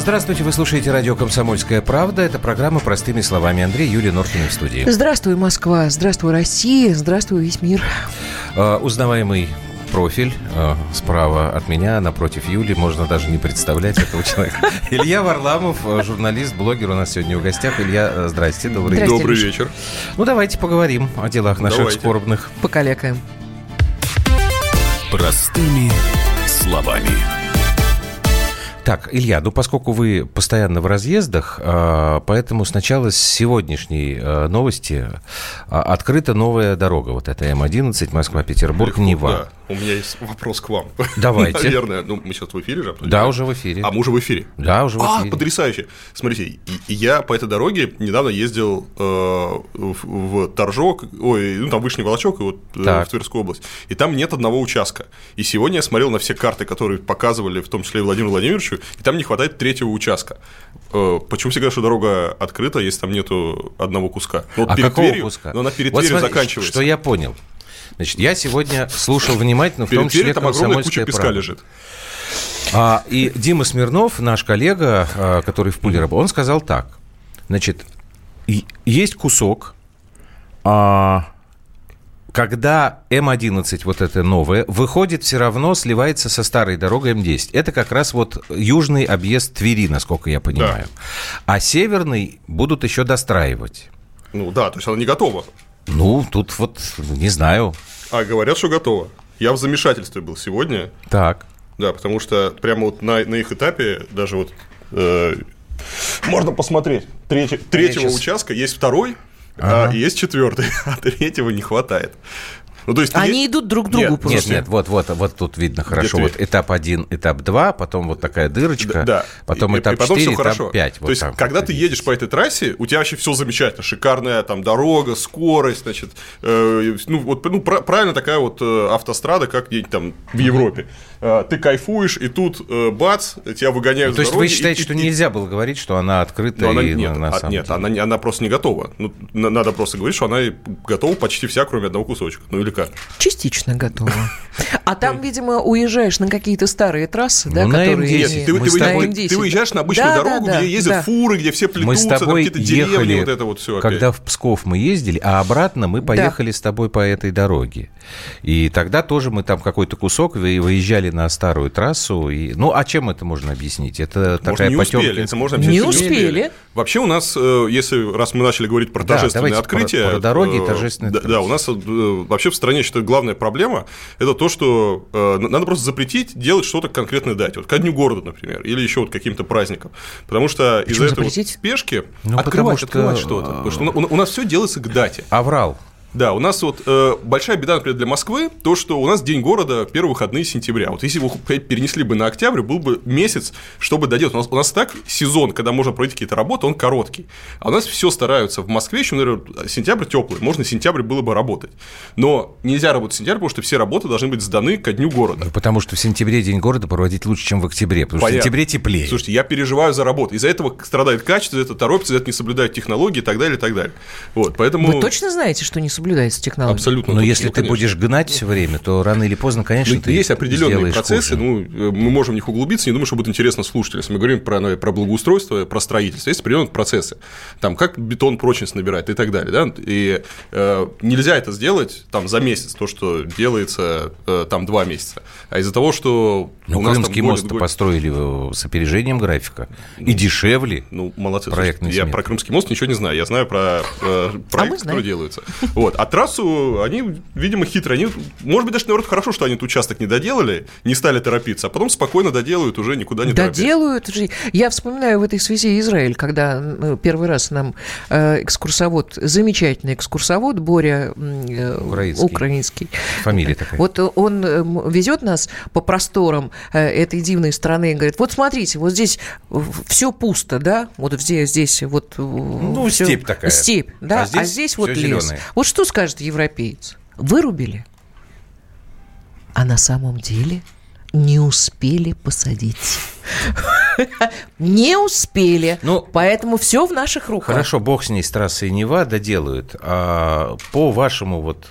Здравствуйте, вы слушаете радио «Комсомольская правда». Это программа «Простыми словами». Андрей, Юлия Норкина в студии. Здравствуй, Москва. Здравствуй, Россия. Здравствуй, весь мир. Uh, узнаваемый профиль э, справа от меня, напротив Юли, можно даже не представлять этого человека. Илья Варламов, э, журналист, блогер у нас сегодня в гостях. Илья, здрасте, добрый вечер. Добрый вечер. Ну, давайте поговорим о делах наших давайте. скорбных. Покалекаем. Простыми словами. Так, Илья, ну поскольку вы постоянно в разъездах, а, поэтому сначала с сегодняшней а, новости а, открыта новая дорога. Вот это М11, Москва-Петербург, Нева. У меня есть вопрос к вам. Давайте. Наверное, ну мы сейчас в эфире же. Да, уже в эфире. А мы уже в эфире. Да, уже в эфире. А, потрясающе. Смотрите, я по этой дороге недавно ездил э, в, в Торжок, ой, ну там Вышний Волочок, и вот э, в Тверскую область, и там нет одного участка. И сегодня я смотрел на все карты, которые показывали, в том числе и Владимиру Владимировичу, и там не хватает третьего участка. Э, почему все говорят, что дорога открыта, если там нету одного куска? Ну, вот а перед какого Тверью, куска? Но она перед вот Тверью смотри, заканчивается. Что я понял. Значит, я сегодня слушал внимательно, в том числе там огромная куча песка правда. лежит. А, и Дима Смирнов, наш коллега, а, который в пуле работал, он сказал так. Значит, есть кусок, а, когда М11, вот это новое, выходит все равно, сливается со старой дорогой М10. Это как раз вот южный объезд Твери, насколько я понимаю. Да. А северный будут еще достраивать. Ну да, то есть она не готова. Ну, тут вот не знаю. А говорят, что готово. Я в замешательстве был сегодня. Так. Да, потому что прямо вот на, на их этапе даже вот э, можно посмотреть. Треть, третьего сейчас... участка есть второй, ага. а есть четвертый, а третьего не хватает. Ну, то есть Они есть... идут друг к другу нет, просто. Нет, нет, вот, вот, вот тут видно хорошо. Вот этап 1, этап 2, потом вот такая дырочка, да, потом и, этап и потом 4, этап хорошо. 5. То вот есть, когда ты едешь по этой трассе, у тебя вообще все замечательно. Шикарная там дорога, скорость, значит, э, ну, вот, ну, правильно такая вот э, автострада, как где-нибудь там в Европе. Э, ты кайфуешь, и тут э, бац, тебя выгоняют ну, То есть вы считаете, и, что и, нельзя было говорить, что она открыта она, и нет, на, на а, нет, она, она просто не готова. Ну, надо просто говорить, что она готова почти вся, кроме одного кусочка. Ну или как? Частично готова. А там, видимо, уезжаешь на какие-то старые трассы, да, ну, которые... Нет, ты, выезжаешь на обычную дорогу, где ездят фуры, где все плетутся, какие-то деревни, вот это вот все Когда в Псков мы ездили, а обратно мы поехали с тобой по этой дороге. И тогда тоже мы там какой-то кусок выезжали на старую трассу. И... Ну, а чем это можно объяснить? Это такая не успели, это можно Не успели. Вообще у нас, э, если раз мы начали говорить про торжественные да, открытия... Про, про дороги и э, торжественные да, да, у нас э, вообще в стране, считаю, главная проблема – это то, что надо просто запретить делать что-то конкретной дате. Вот ко дню города, например, или еще вот каким-то праздникам. Потому что из-за этой вот спешки ну, открывать, что... открывать что-то. Потому что у нас все делается к дате. Аврал. Да, у нас вот э, большая беда, например, для Москвы, то, что у нас День города первые выходные сентября. Вот если его перенесли бы на октябрь, был бы месяц, чтобы доделать. У нас, у нас так сезон, когда можно пройти какие-то работы, он короткий. А у нас все стараются в Москве, еще, наверное, сентябрь теплый, можно сентябрь было бы работать. Но нельзя работать в сентябре, потому что все работы должны быть сданы ко дню города. Ну, потому что в сентябре День города проводить лучше, чем в октябре, потому Понятно. что в сентябре теплее. Слушайте, я переживаю за работу. Из-за этого страдает качество, из-за этого торопится, из-за этого не соблюдают технологии и так далее, и так далее. Вот, поэтому... Вы точно знаете, что не соблюдается технология? Абсолютно. Но если ну, ты будешь гнать все время, то рано или поздно, конечно, ну, ты Есть определенные процессы, хуже. ну, э, мы можем в них углубиться, не думаю, что будет интересно слушателям. Если мы говорим про, ну, про благоустройство, про строительство, есть определенные процессы. Там, как бетон прочность набирает и так далее. Да? И э, нельзя это сделать там за месяц, то, что делается э, там два месяца. А из-за того, что ну, Крымский мост год... построили с опережением графика. Ну, и дешевле. Ну, молодцы. Проектный я про Крымский мост ничего не знаю. Я знаю про э, а проекты, а которые делаются. Вот. А трассу они, видимо, хитрые. Они, может быть, даже, наоборот, хорошо, что они этот участок не доделали, не стали торопиться, а потом спокойно доделают, уже никуда не Доделают. Торопясь. Я вспоминаю в этой связи Израиль, когда ну, первый раз нам э, экскурсовод, замечательный экскурсовод Боря э, украинский. украинский. Фамилия такая. Вот он э, везет нас по просторам этой дивной страны и говорит, вот смотрите, вот здесь все пусто, да, вот здесь, здесь вот... Ну, всё, степь такая. Степь, да, а здесь, а здесь вот лес. Зеленое. Вот что скажет европеец. Вырубили. А на самом деле не успели посадить. Не успели. Ну, Поэтому все в наших руках. Хорошо, бог с ней, с трассой Нева доделают. А по вашему вот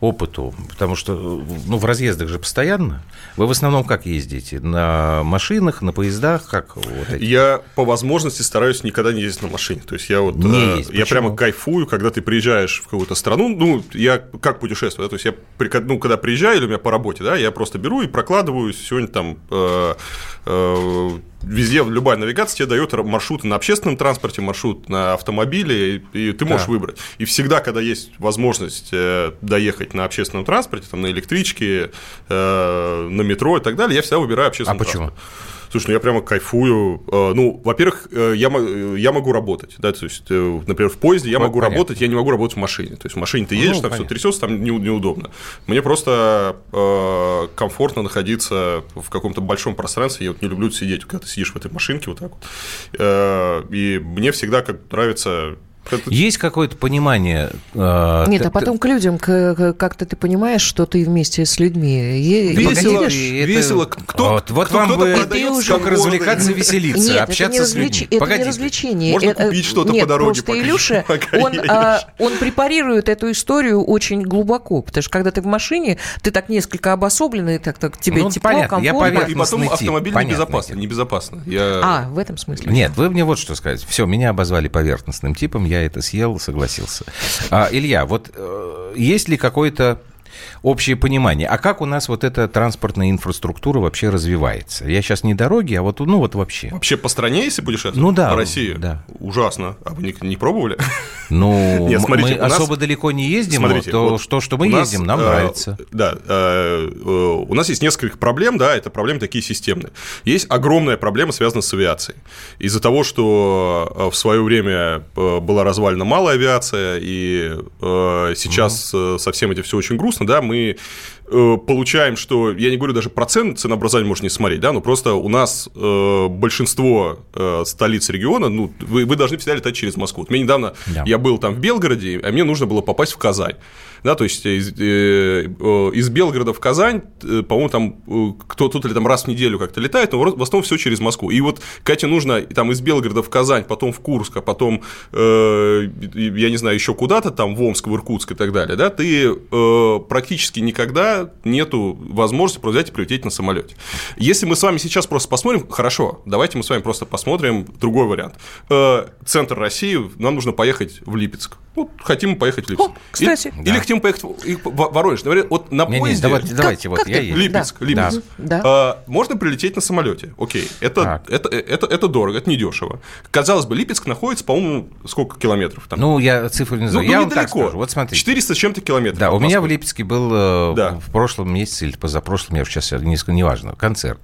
опыту, потому что ну, в разъездах же постоянно. Вы в основном как ездите? На машинах, на поездах? Как вот эти? Я по возможности стараюсь никогда не ездить на машине. То есть я вот не э, ездить. я прямо кайфую, когда ты приезжаешь в какую-то страну. Ну, я как путешествую, да? то есть я ну, когда приезжаю или у меня по работе, да, я просто беру и прокладываю сегодня там э, э, везде любая навигация тебе дает маршруты на общественном транспорте, маршрут на автомобиле, и, ты можешь да. выбрать. И всегда, когда есть возможность э, доехать на общественном транспорте, там, на электричке, э, на метро и так далее, я всегда выбираю общественный а почему? Слушай, ну я прямо кайфую. Э, ну, во-первых, э, я, я могу работать, да, то есть, э, например, в поезде я могу понятно. работать, я не могу работать в машине. То есть в машине ты едешь, ну, там все трясется, там неудобно. Мне просто э, комфортно находиться в каком-то большом пространстве. Я вот не люблю сидеть, когда ты сидишь в этой машинке вот так вот. Э, и мне всегда как нравится есть какое-то понимание? Э, Нет, а потом к людям как-то ты понимаешь, что ты вместе с людьми. Весело, весело. Кто, вот, вот вам бы как развлекаться, веселиться, Нет, общаться с людьми. Это не развлечение. Можно купить что-то по дороге. Просто Илюша, он, а, он препарирует эту историю очень глубоко, потому что когда ты в машине, ты так несколько обособленный, так, так тебе ну, тепло, понятно, комфортно. И потом автомобиль небезопасно. Я... А, в этом смысле. Нет, вы мне вот что сказать. Все, меня обозвали поверхностным типом, я я это съел, согласился. А, Илья, вот э, есть ли какой-то общее понимание. А как у нас вот эта транспортная инфраструктура вообще развивается? Я сейчас не дороги, а вот, ну вот вообще. Вообще по стране, если путешествовать? Ну да. По России? Да. Ужасно. А вы не, не пробовали? Ну, Нет, смотрите, мы нас... особо далеко не ездим, смотрите, то вот что, что мы ездим, нас, нам э, нравится. Да, э, э, у нас есть несколько проблем, да, это проблемы такие системные. Есть огромная проблема, связанная с авиацией. Из-за того, что э, в свое время э, была развалена малая авиация, и э, сейчас угу. совсем это все очень грустно, да, мы э, получаем, что, я не говорю даже процент ценообразования можно не смотреть, да, но просто у нас э, большинство э, столиц региона, ну, вы, вы должны всегда летать через Москву. Вот мне недавно, да. я был там в Белгороде, а мне нужно было попасть в Казань да, то есть из, э, из Белгорода в Казань, э, по-моему, там э, кто-то или там раз в неделю как-то летает, но в основном все через Москву. И вот Кате нужно там из Белгорода в Казань, потом в Курск, а потом, э, я не знаю, еще куда-то, там в Омск, в Иркутск и так далее, да, ты э, практически никогда нету возможности просто взять и прилететь на самолете. Если мы с вами сейчас просто посмотрим, хорошо, давайте мы с вами просто посмотрим другой вариант. Э, центр России, нам нужно поехать в Липецк. Вот хотим поехать в Липецк. О, кстати. Или, да. или хотим поехать в Воронеж. Говорят, вот на не, поезде... Не, давайте, как, давайте вот как я еду. Липецк, да. Липецк. Да. А, можно прилететь на самолете. Окей, это, это, это, это, это дорого, это недешево. Казалось бы, Липецк находится, по-моему, сколько километров там? Ну, я цифру не знаю. Ну, я ну, недалеко. скажу. Вот смотрите. 400 с чем-то километров. Да, у меня в Липецке был э, да. в прошлом месяце или позапрошлом, я сейчас несколько неважно, концерт.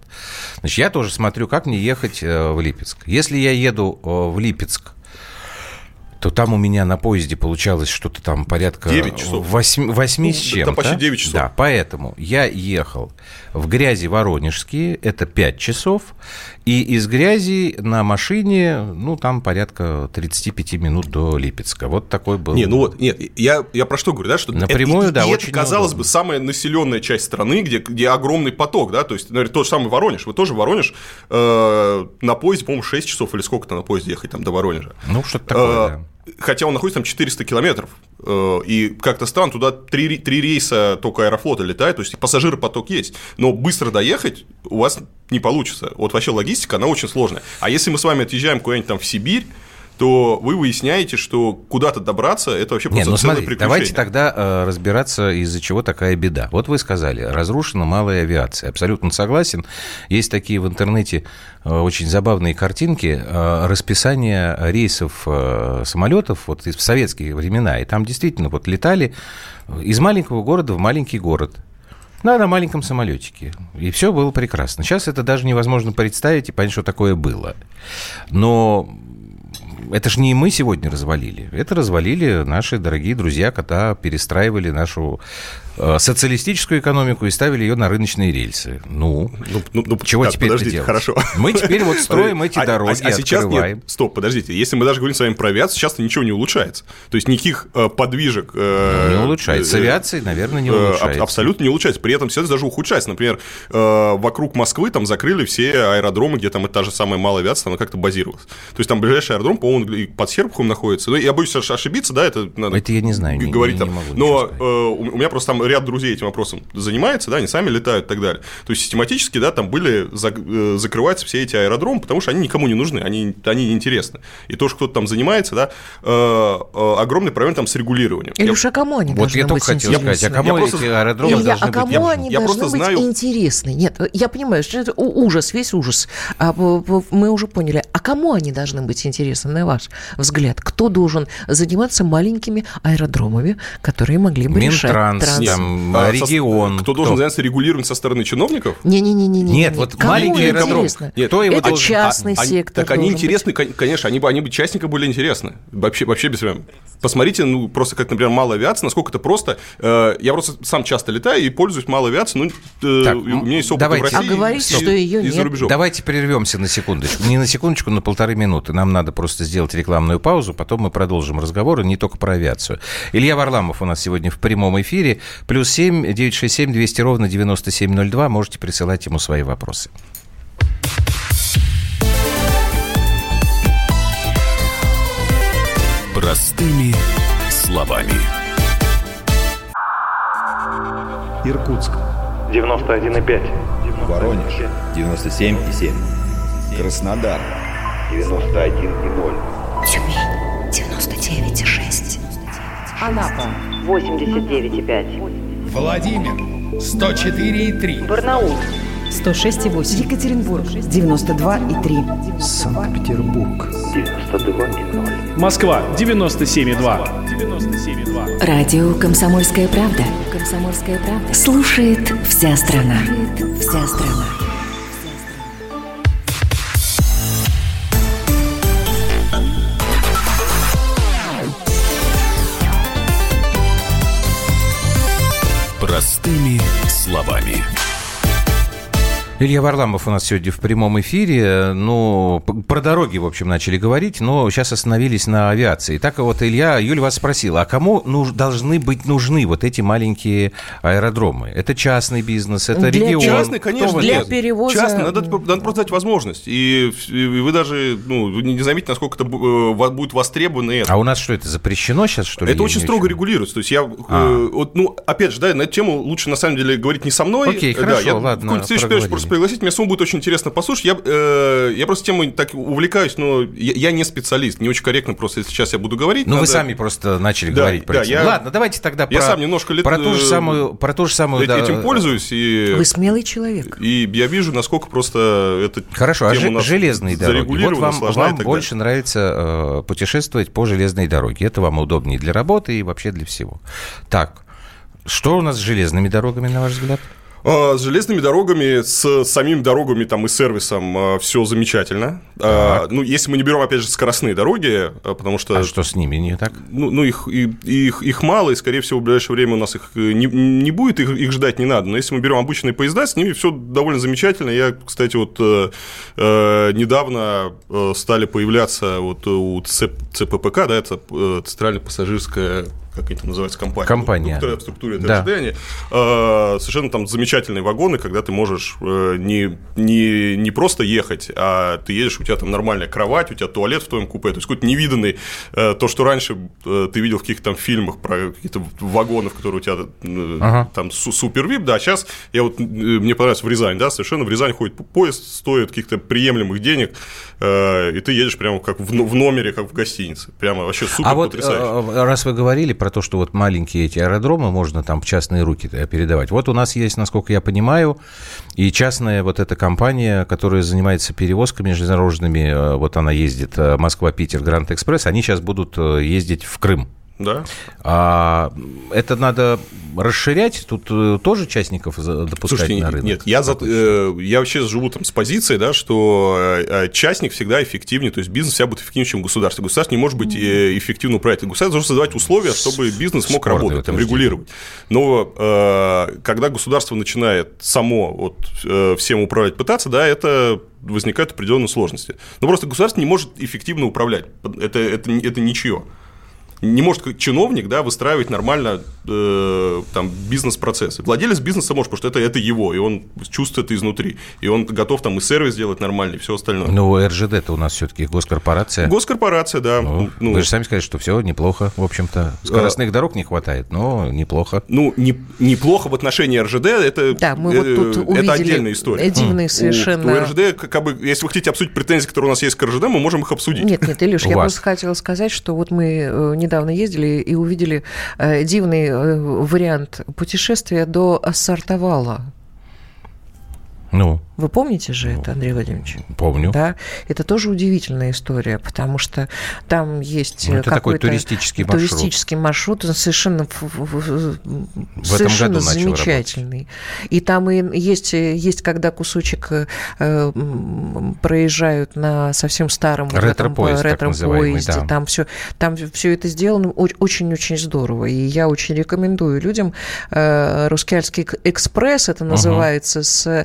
Значит, я тоже смотрю, как мне ехать э, в Липецк. Если я еду э, в Липецк то там у меня на поезде получалось что-то там порядка 9 часов. 8, 8 ну, с чем-то. Там почти 9 часов. Да, поэтому я ехал в грязи Воронежские, это 5 часов, и из грязи на машине, ну, там порядка 35 минут до Липецка. Вот такой был. Не, ну вот, нет, я, я про что говорю, да, что Напрямую, это, да, и очень это, казалось бы, самая населенная часть страны, где, где огромный поток, да, то есть, наверное, тот же самый Воронеж, вы тоже Воронеж э, на поезде, по-моему, 6 часов или сколько-то на поезде ехать там до Воронежа. Ну, что-то такое, э, да хотя он находится там 400 километров, э, и как-то странно, туда три, три рейса только аэрофлота летает, то есть пассажиропоток есть, но быстро доехать у вас не получится. Вот вообще логистика, она очень сложная. А если мы с вами отъезжаем куда-нибудь там в Сибирь, то вы выясняете, что куда-то добраться это вообще просто Нет, ну, смотри, Давайте тогда э, разбираться, из-за чего такая беда. Вот вы сказали, разрушена малая авиация. Абсолютно согласен. Есть такие в интернете э, очень забавные картинки э, расписания рейсов э, самолетов вот в советские времена. И там действительно вот летали из маленького города в маленький город. Да, на маленьком самолетике. И все было прекрасно. Сейчас это даже невозможно представить и понять, что такое было. Но это же не мы сегодня развалили. Это развалили наши дорогие друзья, когда перестраивали нашу социалистическую экономику и ставили ее на рыночные рельсы. Ну, ну, ну, ну чего так, теперь подождите, делать? хорошо. Мы теперь вот строим эти дороги, а, а сейчас открываем. Нет, стоп, подождите, если мы даже говорим с вами про авиацию, сейчас ничего не улучшается. То есть никаких э, подвижек... Э, не улучшается. С авиацией, наверное, не э, улучшается. Э, абсолютно не улучшается. При этом все даже ухудшается. Например, э, вокруг Москвы там закрыли все аэродромы, где там та же самая малая авиация, она как-то базировалась. То есть там ближайший аэродром, по-моему, под Серпухом находится. Ну, я боюсь ошибиться, да, это надо Это я не знаю, говорить не, там. не могу Но э, у меня просто там там ряд друзей этим вопросом занимается, да, они сами летают и так далее. То есть систематически, да, там были э, закрываются все эти аэродромы, потому что они никому не нужны, они, они неинтересны. И то, что кто-то там занимается, да, огромный проблем там с регулированием. Илюша, а кому они Вот я только хотел сказать, а кому я эти аэродромы Илья, а кому быть? они я, должны быть знаю... интересны? Нет, я понимаю, что это ужас, весь ужас. А, мы уже поняли. А кому они должны быть интересны, на ваш взгляд? Кто должен заниматься маленькими аэродромами, которые могли бы Минтранс, решать там, а, регион. Кто, кто должен заняться регулированием со стороны чиновников? Не-не-не. не. Нет, вот кому маленький аэродром. Нет, кто его это должен... частный а, сектор. Так они интересны, быть. конечно, они бы, они бы частникам были интересны. Вообще, вообще без проблем. Посмотрите, ну, просто как, например, малая авиация, насколько это просто. Э, я просто сам часто летаю и пользуюсь малой авиацией, ну, э, так, у меня есть опыт давайте. в России. А говорите, что ее нет. Рубежом. Давайте прервемся на секундочку. Не на секундочку, на полторы минуты. Нам надо просто сделать рекламную паузу, потом мы продолжим разговор, не только про авиацию. Илья Варламов у нас сегодня в прямом эфире. Плюс семь девять шесть семь двести ровно девяносто семь ноль два. Можете присылать ему свои вопросы. Простыми словами. Иркутск. 91,5. Воронеж. 97,7. Краснодар. 91,0. Тюмень. 99,6. Анапа. 89,5. Владимир. 104,3. Барнаул. 106,8. Екатеринбург. 92,3. Санкт-Петербург. 92,0. Москва. 97,2. 97,2. Радио «Комсомольская правда». «Комсомольская правда». Слушает вся страна. Слушает вся страна. Простыми словами. Илья Варламов у нас сегодня в прямом эфире. Ну, про дороги, в общем, начали говорить, но сейчас остановились на авиации. Так вот, Илья, Юля вас спросила, а кому нуж, должны быть нужны вот эти маленькие аэродромы? Это частный бизнес, это для регион? Частный, конечно, для нет. перевоза... Частный, надо, надо просто дать возможность. И, и вы даже ну, не заметите, насколько это э, будет востребовано. Это. А у нас что, это запрещено сейчас, что ли? Это очень строго очень... регулируется. То есть я, э, а. э, вот, ну, опять же, да, на эту тему лучше, на самом деле, говорить не со мной. Окей, хорошо, да, я ладно, просто пригласить, мне самому будет очень интересно послушать. Я, э, я просто темой так увлекаюсь, но я, я не специалист, не очень корректно просто, если сейчас я буду говорить. Ну, надо... вы сами просто начали да, говорить про да, Я... Ладно, давайте тогда я про, сам немножко лет... про ту же самую... Про ту же самую да, этим пользуюсь. И... Вы смелый человек. И я вижу, насколько просто это Хорошо, а ж, железные дороги. Вот вам, вам больше нравится э, путешествовать по железной дороге. Это вам удобнее для работы и вообще для всего. Так, что у нас с железными дорогами, на ваш взгляд? А, с железными дорогами, с самими дорогами там, и сервисом а, все замечательно. А, ну, если мы не берем, опять же, скоростные дороги, потому что... А что с ними не так? Ну, ну их, их, их мало, и, скорее всего, в ближайшее время у нас их э, не, не будет, их, их ждать не надо. Но если мы берем обычные поезда, с ними все довольно замечательно. Я, кстати, вот э, э недавно стали появляться вот у ЦППК, да, это Центральная пассажирская как это называется, компания. Компания. В структуре да. ожидания. Э, совершенно там замечательные вагоны, когда ты можешь э, не, не, не просто ехать, а ты едешь, у тебя там нормальная кровать, у тебя туалет в твоем купе, то есть какой-то невиданный, э, то, что раньше ты видел в каких-то там фильмах про какие-то вагоны, в которые у тебя ага. там супер вип, да, сейчас я вот, мне понравилось в Рязань, да, совершенно в Рязань ходит поезд, стоит каких-то приемлемых денег, и ты едешь прямо как в номере, как в гостинице, прямо вообще супер а вот, раз вы говорили про то, что вот маленькие эти аэродромы можно там в частные руки передавать. Вот у нас есть, насколько я понимаю, и частная вот эта компания, которая занимается перевозками железнодорожными, э, вот она ездит э, Москва-Питер Гранд Экспресс, они сейчас будут э, ездить в Крым. Да. А, это надо расширять? Тут э, тоже частников допускать Слушайте, на рынок? Нет, я, за, э, я вообще живу там с позиции, да, что э, частник всегда эффективнее, то есть бизнес всегда будет эффективнее, чем государство. Государство не может быть э, эффективно управлять. Государство должно создавать условия, чтобы бизнес мог Спорный работать, там, регулировать. Но э, когда государство начинает само вот, э, всем управлять, пытаться, да, это возникают определенные сложности. Но просто государство не может эффективно управлять. Это, это, это ничего. Не может чиновник, да, выстраивать нормально э, там бизнес-процессы. Владелец бизнеса может, потому что это, это его, и он чувствует это изнутри, и он готов там и сервис делать нормальный, и все остальное. Ну, РЖД-то у нас все-таки госкорпорация. Госкорпорация, да. Ну, ну, вы же сами сказали, что все неплохо, в общем-то. Скоростных а... дорог не хватает, но неплохо. Ну, не, неплохо в отношении РЖД, это, да, мы вот тут это увидели отдельная история. Дивные совершенно. У, у РЖД, как бы, если вы хотите обсудить претензии, которые у нас есть к РЖД, мы можем их обсудить. Нет, нет, Илюш, я просто хотела сказать, что вот мы э, недавно ездили и увидели э, дивный э, вариант путешествия до Сартовала. Ну. Вы помните же это, Андрей Владимирович? Помню. Да, это тоже удивительная история, потому что там есть ну, это такой туристический маршрут. Туристический маршрут, он совершенно, в совершенно замечательный. И там и есть, есть, когда кусочек э, проезжают на совсем старом ретро-поезд, ретро-поезде, да. там все, там все это сделано очень-очень здорово. И я очень рекомендую людям э, Рускеальский экспресс, это называется, угу. с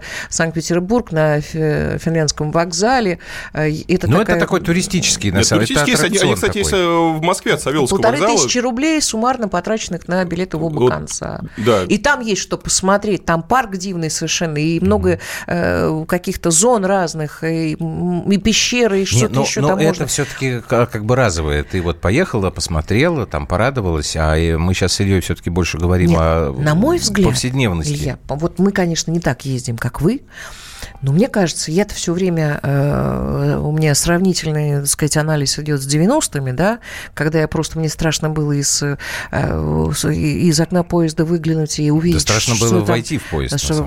Санкт-Петербург на финляндском вокзале. Э, это Но такая... это такой туристический, на самом деле. Туристический, они, кстати, есть э, в Москве от Савеловского Полторы вокзала. тысячи рублей суммарно потраченных на билеты в оба вот, конца. Да. И там есть что посмотреть. Там парк дивный совершенно, и много mm. э, каких-то зон разных, и, и пещеры, и что-то но, еще но там это можно. все-таки как, как бы разовое. Ты вот поехала, посмотрела, там порадовалась, а мы сейчас с Ильей все-таки больше говорим Нет, о на мой взгляд, повседневности. Илья, вот мы, конечно, не так ездим, как вы, но мне кажется, я-то все время, э, у меня сравнительный, так сказать, анализ идет с 90-ми, да, когда я просто, мне страшно было из, э, из окна поезда выглянуть и увидеть, да страшно что было там, войти в поезд. Что,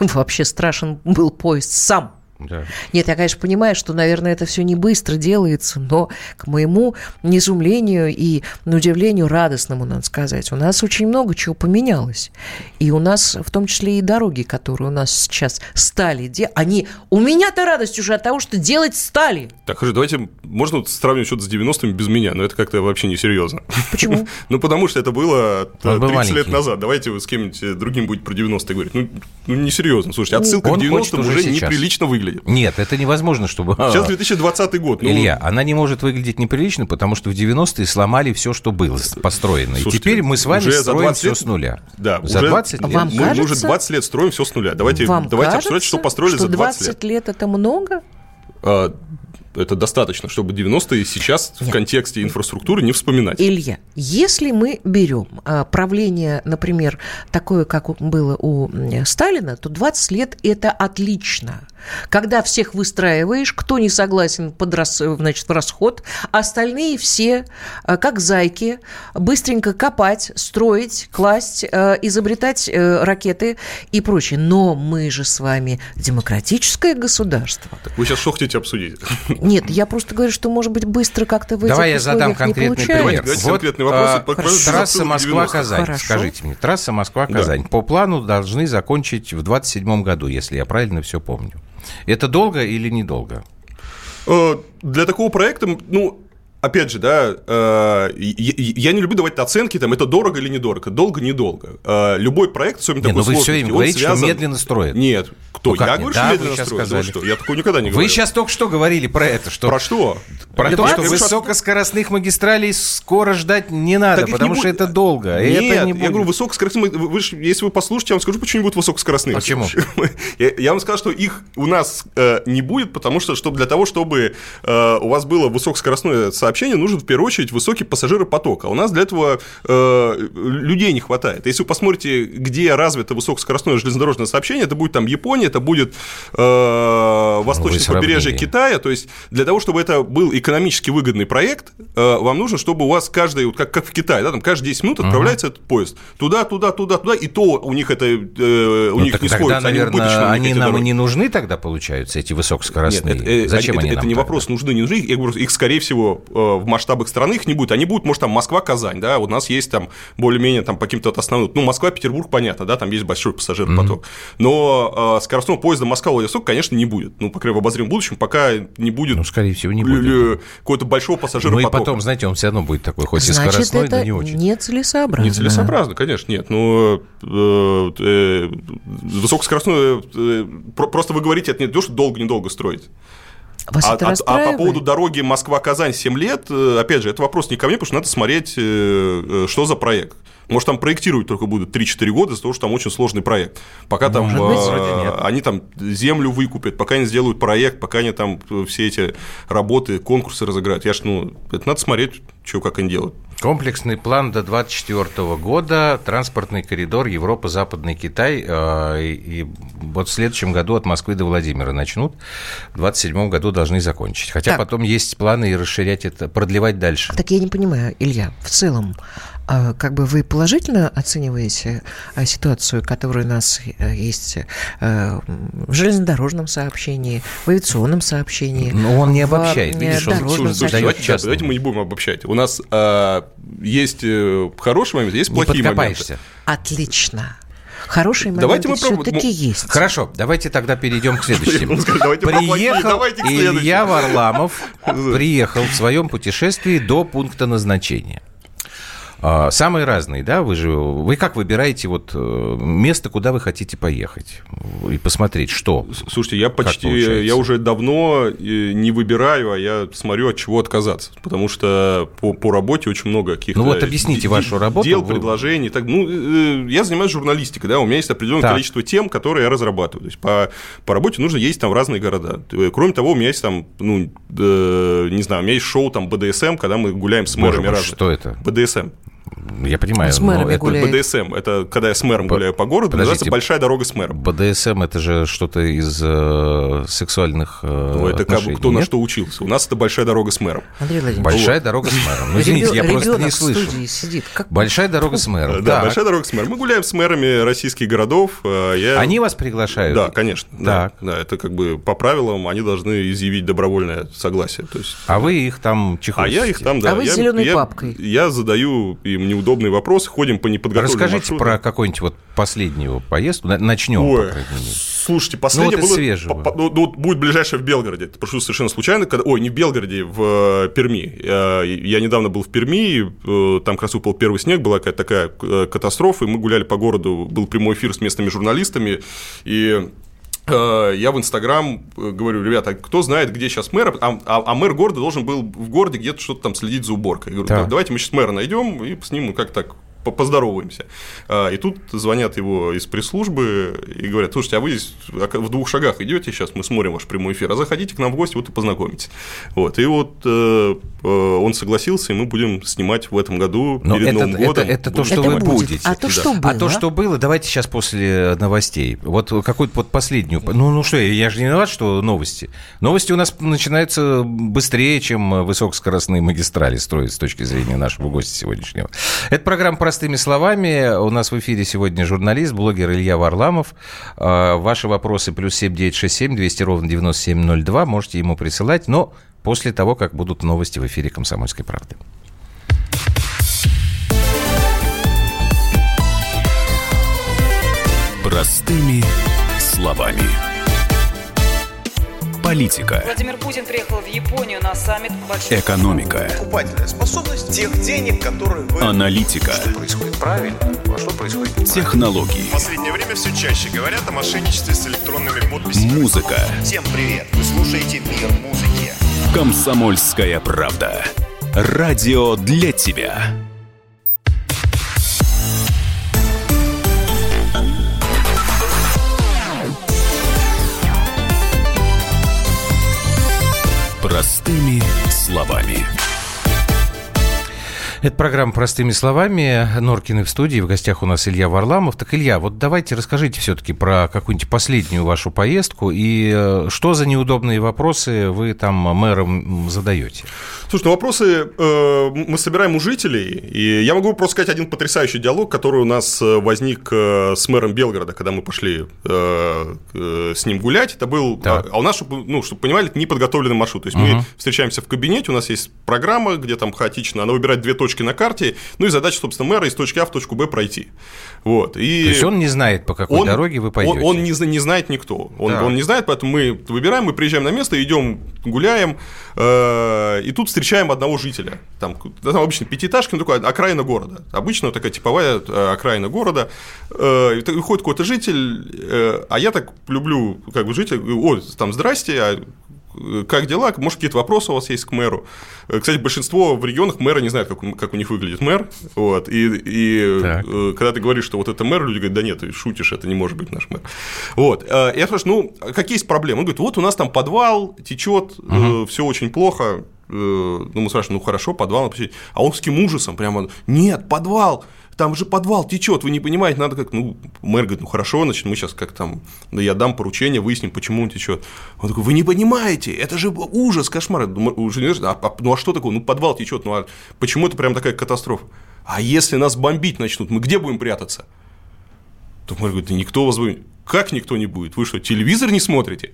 вообще страшен был поезд сам да. Нет, я, конечно, понимаю, что, наверное, это все не быстро делается, но к моему изумлению и на удивлению радостному, надо сказать, у нас очень много чего поменялось. И у нас, в том числе и дороги, которые у нас сейчас стали, де... они... У меня-то радость уже от того, что делать стали. Так, хорошо, давайте, можно вот сравнивать что-то с 90-ми без меня, но это как-то вообще несерьезно. Почему? Ну, потому что это было 30 лет назад. Давайте вы с кем-нибудь другим будете про 90-е говорить. Ну, ну несерьезно. Слушайте, отсылка к 90-м уже неприлично выглядит выглядит. Нет, это невозможно, чтобы... Сейчас 2020 год. Ну... Илья, она не может выглядеть неприлично, потому что в 90-е сломали все, что было построено. Слушайте, и теперь мы с вами строим все лет... с нуля. Да, за уже... 20 лет. Вам мы, кажется... мы уже 20 лет строим все с нуля. Давайте, Вам давайте кажется, обсуждать, что построили что за 20 лет. 20 лет это много? А, это достаточно, чтобы 90-е сейчас Нет. в контексте инфраструктуры не вспоминать. Илья, если мы берем а, правление, например, такое, как было у Сталина, то 20 лет – это отлично. Когда всех выстраиваешь, кто не согласен под рас, значит, в расход, остальные все, а, как зайки, быстренько копать, строить, класть, а, изобретать э, ракеты и прочее. Но мы же с вами демократическое государство. Так вы сейчас что хотите обсудить? Нет, я просто говорю, что, может быть, быстро как-то в Давай я задам конкретный пример. Давайте вот, конкретный вопрос. А, трасса Москва-Казань. Скажите мне, трасса Москва-Казань. Да. По плану должны закончить в 27 году, если я правильно все помню. Это долго или недолго? Э, для такого проекта, ну, опять же, да, э, я не люблю давать оценки, там, это дорого или недорого, долго-недолго. Э, любой проект, особенно Нет, такой но вы все время говорите, связан... что медленно строят. Нет, кто? Ну, я говорю, да, что медленно строят. Сказали. что? Я такого никогда не говорю. Вы сейчас только что говорили про это, что... Про что? Про то, что высокоскоростных магистралей скоро ждать не надо, потому что это долго. Нет, я говорю, высокоскоростные... Вы, если вы послушаете, я вам скажу, почему не будут высокоскоростных. Почему? Я, вам скажу, что их у нас э, не будет, потому что чтобы, для того, чтобы э, у вас было высокоскоростное сообщение, нужно в первую очередь высокий пассажиропоток. А у нас для этого э, людей не хватает. Если вы посмотрите, где развито высокоскоростное железнодорожное сообщение, это будет там Япония, это будет восточное побережье Китая. То есть для того, чтобы это был экономически выгодный проект, вам нужно, чтобы у вас каждый, вот как, как в Китае, да, там каждые 10 минут отправляется uh-huh. этот поезд. Туда, туда, туда, туда, и то у них это э, у ну, них не тогда, сходится. Наверное, они, они нам дороги. и не нужны тогда, получаются, эти высокоскоростные? Нет, это, Зачем это, они это, нам не тогда? вопрос, нужны, не нужны. Я говорю, их, скорее всего, в масштабах страны их не будет. Они будут, может, там Москва-Казань, да, у нас есть там более-менее там по каким-то основным, ну, Москва-Петербург, понятно, да, там есть большой пассажиропоток. Mm-hmm. Но э, скоростного поезда Москва-Владивосток, конечно, не будет. Ну, по крайней мере, в обозримом будущем, пока не будет. Ну, скорее всего, не будет. Какого-то большого пассажиропотока. Ну, и потом, знаете, он все равно будет такой, хоть Значит, и скоростной, это но не очень. нецелесообразно. Нецелесообразно, конечно, нет. Ну, э, э, высокоскоростное... Э, просто вы говорите, это не то, что долго-недолго строить. Вас а, это а, а по поводу дороги Москва-Казань 7 лет, э, опять же, это вопрос не ко мне, потому что надо смотреть, э, что за проект. Может, там проектировать только будут 3-4 года из-за того, что там очень сложный проект. Пока там э, они там землю выкупят, пока они сделают проект, пока они там все эти работы, конкурсы разыграют. Я ж, ну, это надо смотреть, что, как они делают. Комплексный план до 2024 года, транспортный коридор Европа-Западный Китай. Э, и вот в следующем году от Москвы до Владимира начнут. В 2027 году должны закончить. Хотя так. потом есть планы и расширять это, продлевать дальше. Так я не понимаю, Илья, в целом, как бы вы положительно оцениваете а, ситуацию, которая у нас э, есть э, в железнодорожном сообщении, в авиационном сообщении? Но он не обобщает. В, Видишь, он, слушай, давайте, сейчас, давайте мы не будем обобщать. У нас а, есть э, хорошие моменты, есть плохие моменты. Отлично. Хорошие моменты давайте мы все-таки есть. Хорошо, давайте тогда перейдем к следующему. Приехал Илья Варламов, приехал в своем путешествии до пункта назначения. А, самые разные, да, вы же, вы как выбираете вот э, место, куда вы хотите поехать и посмотреть, что? Слушайте, я почти, я уже давно э, не выбираю, а я смотрю, от чего отказаться, потому что по, по работе очень много каких-то... Ну вот объясните вашу работу. Дел, вы... предложений, так, ну, э, я занимаюсь журналистикой, да, у меня есть определенное так. количество тем, которые я разрабатываю, то есть по, по работе нужно ездить там в разные города. Кроме того, у меня есть там, ну, э, не знаю, у меня есть шоу там БДСМ, когда мы гуляем с мэрами разных. Что это? БДСМ. Я понимаю. С мэрами это БДСМ. Это когда я с мэром по... гуляю по городу, Подождите, называется большая дорога с мэром. БДСМ это же что-то из э, сексуальных э, Ну, это как бы кто Нет? на что учился. У нас это большая дорога с мэром. Андрей Владимирович. Большая дорога с мэром. Ну, извините, я просто не слышу. Сидит. Как... Большая дорога с мэром. Да, большая дорога с мэром. Мы гуляем с мэрами российских городов. Э, я... Они вас приглашают? Да, конечно. Да, да, это как бы по правилам они должны изъявить добровольное согласие. То есть... А вы их там чехотите? А я их там, да. А вы с зеленой папкой? Я задаю им неудобные вопросы, ходим по неподготовленным Расскажите про какой-нибудь вот последнюю поездку. Начнем, Ой, по Слушайте, последнее ну, вот было... Свежего. По, ну, ну, будет ближайшее в Белгороде. Это прошу совершенно случайно. Когда... Ой, не в Белгороде, в э, Перми. Я, я недавно был в Перми, э, там как раз упал первый снег, была какая-то такая э, катастрофа, и мы гуляли по городу, был прямой эфир с местными журналистами, и я в Инстаграм говорю, ребята, кто знает, где сейчас мэр, а, а, а мэр города должен был в городе где-то что-то там следить за уборкой. Я говорю, да. давайте мы сейчас мэра найдем и с ним как так поздороваемся. А, и тут звонят его из пресс-службы и говорят, слушайте, а вы здесь в двух шагах идете, сейчас мы смотрим ваш прямой эфир, а заходите к нам в гости, вот и познакомитесь. Вот, и вот э, э, он согласился, и мы будем снимать в этом году Но перед это, Новым годом. Это, это то, что это вы будет. будете. А то, да. что было? А то, что было, давайте сейчас после новостей. Вот какую-то вот последнюю. Ну, ну что, я же не виноват, что новости. Новости у нас начинаются быстрее, чем высокоскоростные магистрали строить с точки зрения нашего гостя сегодняшнего. Это программа про простыми словами. У нас в эфире сегодня журналист, блогер Илья Варламов. А, ваши вопросы плюс 7967 200 ровно 9702. Можете ему присылать, но после того, как будут новости в эфире «Комсомольской правды». Простыми словами. Политика. Владимир Путин приехал в Японию на саммит большой... Экономика. Покупательная способность тех денег, которые вы... Аналитика. Что происходит правильно, а что происходит Технологии. В последнее время все чаще говорят о мошенничестве с электронными подписями. Музыка. Всем привет. Вы слушаете «Мир музыки». Комсомольская правда. Радио для тебя. Простыми словами. Это программа «Простыми словами». Норкины в студии. В гостях у нас Илья Варламов. Так, Илья, вот давайте расскажите все-таки про какую-нибудь последнюю вашу поездку и э, что за неудобные вопросы вы там мэрам задаете? Слушай, ну вопросы э, мы собираем у жителей, и я могу просто сказать один потрясающий диалог, который у нас э, возник э, с мэром Белгорода, когда мы пошли э, э, с ним гулять. Это был, а, а у нас, чтобы, ну, чтобы понимали, это неподготовленный маршрут. То есть угу. мы встречаемся в кабинете, у нас есть программа, где там хаотично, она выбирает две точки точки на карте, ну и задача, собственно, мэра из точки А в точку Б пройти. Вот. И То есть он не знает, по какой он, дороге вы пойдете? Он, он не, не знает никто. Он, он не знает, поэтому мы выбираем, мы приезжаем на место, идем, гуляем, э, и тут встречаем одного жителя. Там, там обычно пятиэтажка, ну, такая окраина города. Обычно такая типовая э, окраина города. Э, и выходит какой-то житель, э, а я так люблю, как бы, житель, о, там, здрасте, а как дела, может, какие-то вопросы у вас есть к мэру. Э, кстати, большинство в регионах мэра не знают, как, как у них выглядит мэр. Вот, и и так. когда ты говоришь, что вот это мэр, люди говорят, да нет, ты шутишь, это не может быть наш мэр. Вот. Я спрашиваю, ну, какие есть проблемы? Он говорит, вот у нас там подвал течет, угу. все очень плохо. Ну, мы спрашиваем, ну, хорошо, подвал. А он с каким ужасом прямо, нет, подвал, там же подвал течет, вы не понимаете, надо как, ну, мэр говорит, ну хорошо, значит, мы сейчас как там, да я дам поручение, выясним, почему он течет. Он такой, вы не понимаете, это же ужас, кошмар. Уже, а, а, ну а что такое, ну подвал течет, ну а почему это прям такая катастрофа? А если нас бомбить начнут, мы где будем прятаться? То мэр говорит, да никто вас будет. Как никто не будет? Вы что, телевизор не смотрите?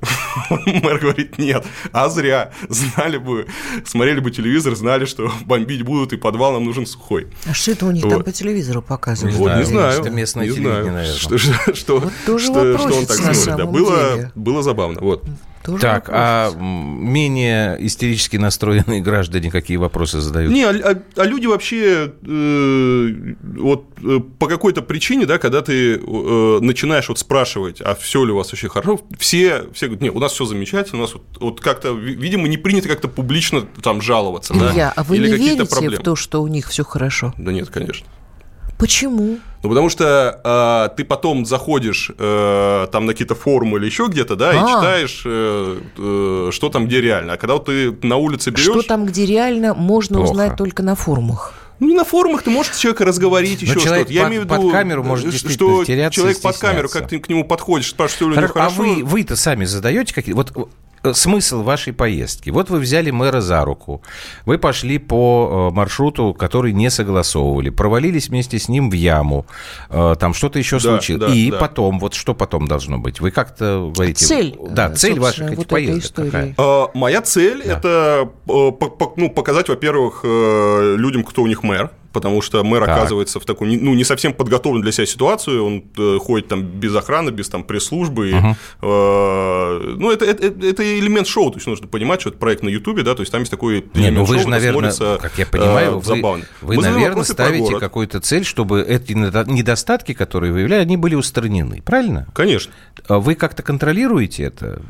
Мэр говорит, нет, а зря. Знали бы, смотрели бы телевизор, знали, что бомбить будут, и подвал нам нужен сухой. А что это у них вот. там по телевизору показывают? Вот, не знаю. Это местное не знаю, наверное. Что, что, что, вот тоже что, что он так смотрит. Да, было, было забавно. Вот. Тоже так, а менее истерически настроенные граждане какие вопросы задают? Не, а, а, а люди вообще э, вот э, по какой-то причине, да, когда ты э, начинаешь вот спрашивать, а все ли у вас вообще хорошо, все, все говорят, нет, у нас все замечательно, у нас вот, вот как-то, видимо, не принято как-то публично там жаловаться, Илья, да? а вы Или не верите проблемы. в то, что у них все хорошо? Да нет, конечно. Почему? Ну, потому что э, ты потом заходишь э, там на какие-то форумы или еще где-то, да, а. и читаешь, э, э, что там где реально. А когда вот ты на улице берешь... Что там где реально, можно Плохо. узнать только на форумах. Ну, не на форумах ты можешь с человеком разговорить, еще что-то. Я под, имею в виду, под камеру может что человек под камеру, как ты к нему подходишь, спрашиваешь, все ли у него хорошо. А вы, вы-то сами задаете какие Вот Э, смысл вашей поездки? Вот вы взяли мэра за руку, вы пошли по э, маршруту, который не согласовывали, провалились вместе с ним в яму, э, там что-то еще да, случилось. Да, и да. потом, вот что потом должно быть? Вы как-то говорите... Цель. Да, цель ваших этих вот поездок какая? А, моя цель да. – это ну, показать, во-первых, людям, кто у них мэр, потому что мэр так. оказывается в такой, ну, не совсем подготовлен для себя ситуацию, он э, ходит там без охраны, без там пресс-службы. Угу. э, ну, это, это, это элемент шоу, то есть нужно понимать, что это проект на Ютубе, да, то есть там есть такой не, ну вы шоу, же, наверное, как я понимаю, э, вы, забавно. вы, наверное, ставите какую-то цель, чтобы эти недостатки, которые выявляют, они были устранены, правильно? Конечно. А вы как-то контролируете это?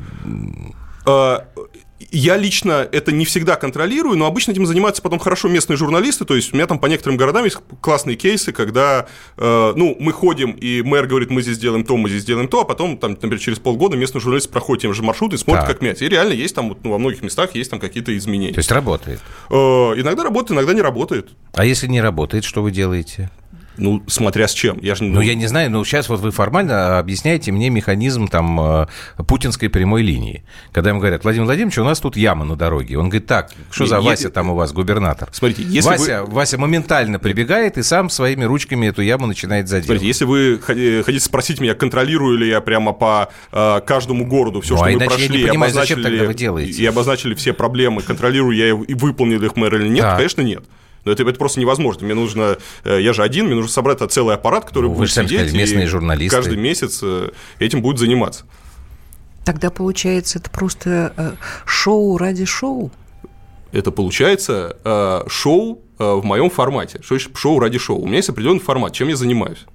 Я лично это не всегда контролирую, но обычно этим занимаются потом хорошо местные журналисты. То есть у меня там по некоторым городам есть классные кейсы, когда э, ну, мы ходим, и мэр говорит, мы здесь делаем то, мы здесь делаем то, а потом, там, например, через полгода местный журналист проходит тем же маршрутом и смотрит, так. как менять. И реально есть там, ну, во многих местах есть там какие-то изменения. То есть работает? Э, иногда работает, иногда не работает. А если не работает, что вы делаете? Ну, смотря с чем. Я же, ну... ну, я не знаю, но сейчас вот вы формально объясняете мне механизм там э, путинской прямой линии. Когда ему говорят, Владимир Владимирович, у нас тут яма на дороге. Он говорит, так, что за Вася если... там у вас, губернатор? Смотрите, если Вася, вы... Вася моментально прибегает и сам своими ручками эту яму начинает заделать. Смотрите, если вы хотите спросить меня, контролирую ли я прямо по э, каждому городу все, ну, что а мы прошли, я не понимаю, обозначили, зачем тогда вы делаете? и обозначили все проблемы, контролирую я и выполнил их мэр или нет, так. конечно, нет. Но это, это просто невозможно. Мне нужно, э, я же один, мне нужно собрать целый аппарат, который ну, будет сидеть сказали, местные журналисты. каждый месяц э, этим будет заниматься. Тогда получается, это просто э, шоу ради шоу? Это получается шоу в моем формате. Что значит шоу ради шоу? У меня есть определенный формат, чем я занимаюсь.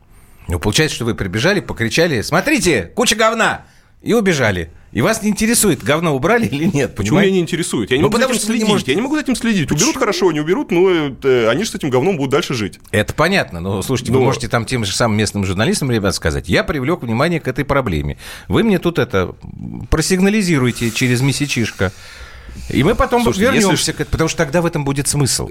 Ну, получается, что вы прибежали, покричали, смотрите, куча говна, и убежали. И вас не интересует, говно убрали или нет? Почему понимаете? меня не интересует? Я не ну, могу за этим следить. Не можете... Я не могу за этим следить. Почему? Уберут хорошо, не уберут, но это, они же с этим говном будут дальше жить. Это понятно. Но слушайте, но... вы можете там тем же самым местным журналистам, ребят, сказать, я привлек внимание к этой проблеме. Вы мне тут это просигнализируете через месячишко. И мы потом Слушайте, вернемся если... к этому, потому что тогда в этом будет смысл.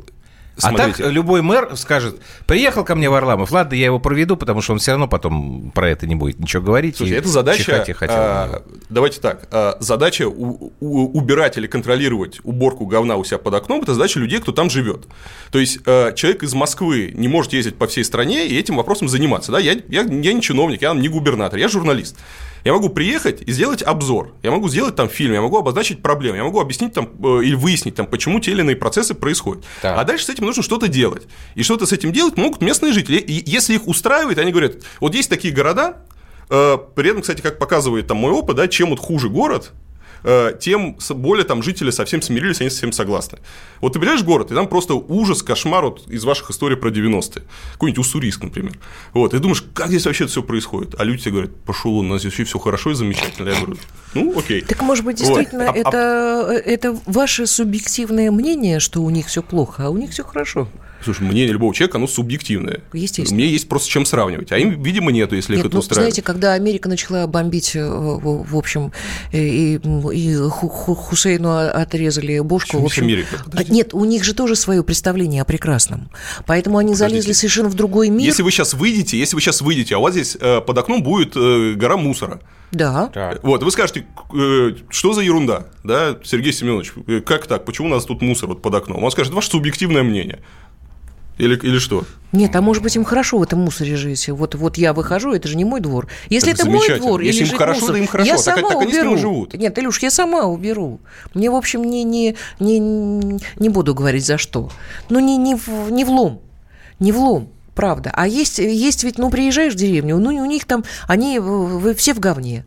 Смотрите. А так любой мэр скажет, приехал ко мне Варламов, ладно, я его проведу, потому что он все равно потом про это не будет ничего говорить. Слушайте, это задача, а, давайте так, а, задача у, у, убирать или контролировать уборку говна у себя под окном, это задача людей, кто там живет. То есть а, человек из Москвы не может ездить по всей стране и этим вопросом заниматься. Да? Я, я, я не чиновник, я не губернатор, я журналист. Я могу приехать и сделать обзор, я могу сделать там фильм, я могу обозначить проблемы, я могу объяснить там э, или выяснить там, почему те или иные процессы происходят. Так. А дальше с этим нужно что-то делать. И что-то с этим делать могут местные жители. И если их устраивает, они говорят, вот есть такие города, э, при этом, кстати, как показывает там мой опыт, да, чем вот хуже город, тем более там жители совсем смирились, они совсем согласны. Вот ты приезжаешь в город, и там просто ужас, кошмар вот из ваших историй про 90-е. Какой-нибудь Уссурийск, например. Вот, и думаешь, как здесь вообще все происходит? А люди тебе говорят, пошел, у нас здесь вообще все хорошо и замечательно. Я говорю, ну, окей. Так, может быть, действительно, вот. А, это, а... это ваше субъективное мнение, что у них все плохо, а у них все хорошо. Слушай, мнение любого человека, оно субъективное. Естественно. Мне есть просто с чем сравнивать. А им, видимо, нету, если Нет, их это ну, устраивает. Знаете, когда Америка начала бомбить, э, в общем, и, и Хусейну отрезали бошку. Почему в общем, Америка? А, Подожди. Нет, у них же тоже свое представление о прекрасном. Поэтому они Подождите. залезли совершенно в другой мир. Если вы сейчас выйдете, если вы сейчас выйдете, а у вас здесь э, под окном будет э, гора мусора. Да. Так. Вот, вы скажете, что за ерунда, да, Сергей Семенович, как так, почему у нас тут мусор вот под окном? Он скажет, ваше субъективное мнение. Или, или что? Нет, а может быть им хорошо в этом мусоре жить. Вот, вот я выхожу, это же не мой двор. Если это, это мой двор, Если им хорошо, мусор, да им хорошо. Я так, сама так уберу. живут. Нет, Илюш, я сама уберу. Мне, в общем, не, не, не, не буду говорить за что. Но не, не, в, не влом. Не влом. Правда. А есть, есть ведь, ну, приезжаешь в деревню, ну, у них там, они вы, все в говне.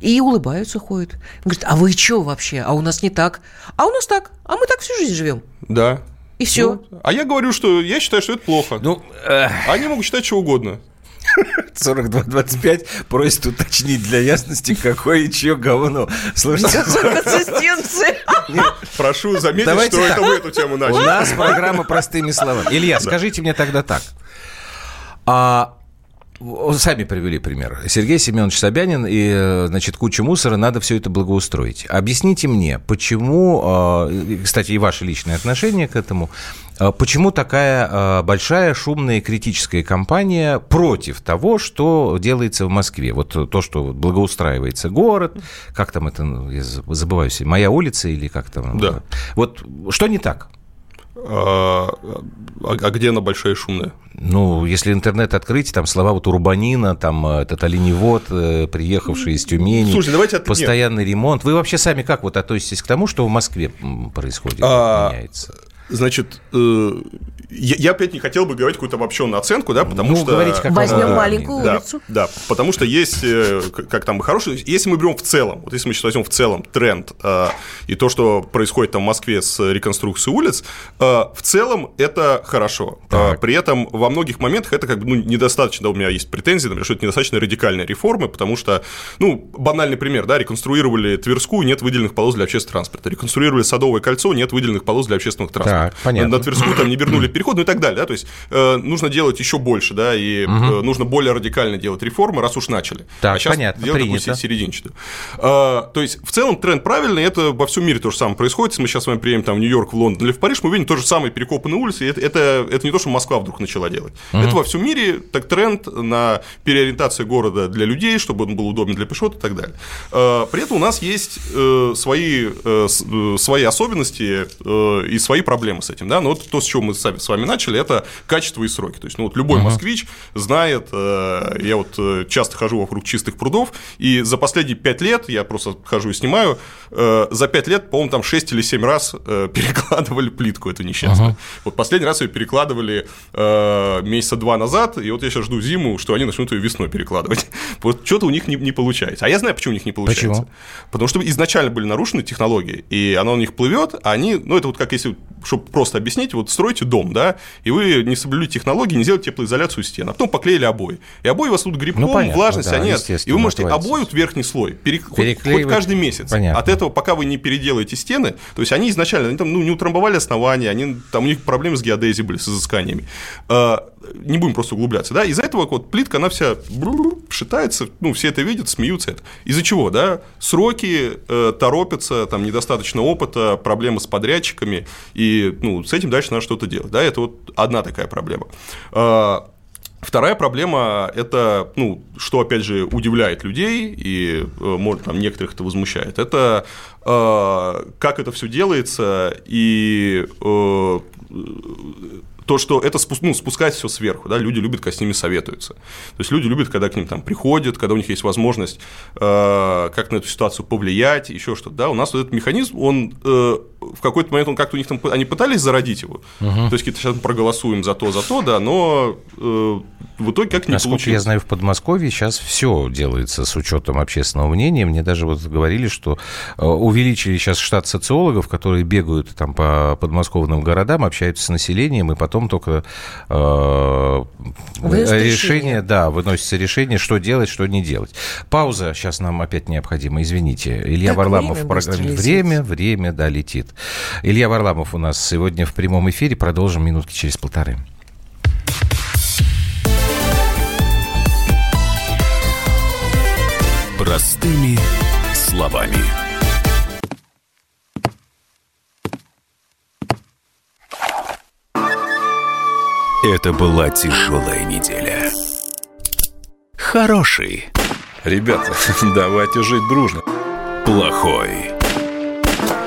И улыбаются, ходят. Говорят, а вы что вообще? А у нас не так. А у нас так. А мы так всю жизнь живем. Да. И все. Ну, а я говорю, что я считаю, что это плохо. Ну, э... Они могут считать что угодно. 42-25 просит уточнить для ясности, какое и чье говно. Слушайте, консистенции. Прошу заметить, Давайте что так. это вы эту тему начали. У нас программа простыми словами. Илья, скажите мне тогда так. А Сами привели пример. Сергей Семенович Собянин и, э, значит, куча мусора, надо все это благоустроить. Объясните мне, почему, а, кстати, и ваше личное отношение к этому, а, почему такая а, большая, шумная, критическая кампания против того, что делается в Москве? Вот то, что благоустраивается город, как там это, ну, я забываю, моя улица или как там? Да. Вот что не так? А, а где она большая и шумная? Ну, если интернет открыть, там слова вот Урбанина, там э, этот оленевод, э, приехавший из Тюмени, Слушай, давайте от... постоянный Нет. ремонт. Вы вообще сами как вот относитесь к тому, что в Москве происходит, а... меняется? Значит, э, я, я опять не хотел бы говорить какую-то обобщенную оценку, да, потому ну, что... Говорите, как Возьмем э, маленькую да, улицу. Да, потому что есть, э, как там, хороший... Если мы берем в целом, вот если мы сейчас возьмем в целом тренд э, и то, что происходит там в Москве с реконструкцией улиц, э, в целом это хорошо. Э, при этом во многих моментах это как бы ну, недостаточно, да, у меня есть претензии, например, что это недостаточно радикальные реформы, потому что, ну, банальный пример, да, реконструировали Тверскую, нет выделенных полос для общественного транспорта, реконструировали Садовое кольцо, нет выделенных полос для общественного транспорта. Так, понятно. На Тверскую там не вернули переход, ну и так далее, да, то есть э, нужно делать еще больше, да, и угу. э, нужно более радикально делать реформы, раз уж начали. Так, а сейчас понятно, делать принято. такую серединчатую. Э, то есть в целом тренд правильный, это во всем мире то же самое происходит. Если мы сейчас с вами приедем там в Нью-Йорк, в Лондон или в Париж, мы видим то же самое перекопанные улицы, это, это, это не то, что Москва вдруг начала делать. Угу. Это во всем мире так тренд на переориентацию города для людей, чтобы он был удобен для пешеход и так далее. Э, при этом у нас есть э, свои, э, э свои особенности э, и свои проблемы с этим, да, но вот то, с чего мы с вами начали, это качество и сроки. То есть, ну вот любой uh-huh. москвич знает, э, я вот э, часто хожу вокруг чистых прудов, и за последние 5 лет, я просто хожу и снимаю, э, за 5 лет, по-моему, там 6 или 7 раз перекладывали плитку эту несчастную. Uh-huh. Вот последний раз ее перекладывали месяца два назад, и вот я сейчас жду зиму, что они начнут ее весной перекладывать. Вот что-то у них не, не получается. А я знаю, почему у них не получается. Почему? Потому что изначально были нарушены технологии, и оно у них плывет, а они, ну это вот как если, чтобы просто объяснить, вот строите дом, да, и вы не соблюли технологии, не сделали теплоизоляцию стен, а потом поклеили обои. И обои у вас тут грибком, ну, понятно, влажность, да, а нет. И вы можете обои, вот верхний слой, перек... хоть, хоть каждый месяц. Понятно. От этого, пока вы не переделаете стены, то есть они изначально они там, ну, не утрамбовали основания, они, там у них проблемы с геодезией были, с изысканиями. А, не будем просто углубляться, да, из-за этого вот плитка, она вся шитается, ну, все это видят, смеются это. Из-за чего, да, сроки э, торопятся, там недостаточно опыта, проблемы с подрядчиками, и, ну, с этим дальше надо что-то делать, да, это вот одна такая проблема. А, вторая проблема – это, ну, что, опять же, удивляет людей, и, э, может, там, некоторых это возмущает, это э, как это все делается, и э, то, что это ну, спускать все сверху, да, люди любят, когда с ними советуются. То есть люди любят, когда к ним там приходят, когда у них есть возможность э, как на эту ситуацию повлиять, еще что-то. Да, у нас вот этот механизм, он э, в какой-то момент он как-то у них там, они пытались зародить его, угу. то есть какие-то сейчас проголосуем за то, за то, да, но э, в итоге как не Насколько получилось. я знаю, в Подмосковье сейчас все делается с учетом общественного мнения. Мне даже вот говорили, что э, увеличили сейчас штат социологов, которые бегают там по подмосковным городам, общаются с населением, и потом только э, решение, решение, да, выносится решение, что делать, что не делать. Пауза сейчас нам опять необходима, извините. Илья так Варламов в программе «Время», время, да, летит. Илья Варламов у нас сегодня в прямом эфире. Продолжим минутки через полторы. Простыми словами. Это была тяжелая неделя. Хороший. Ребята, давайте жить дружно. Плохой.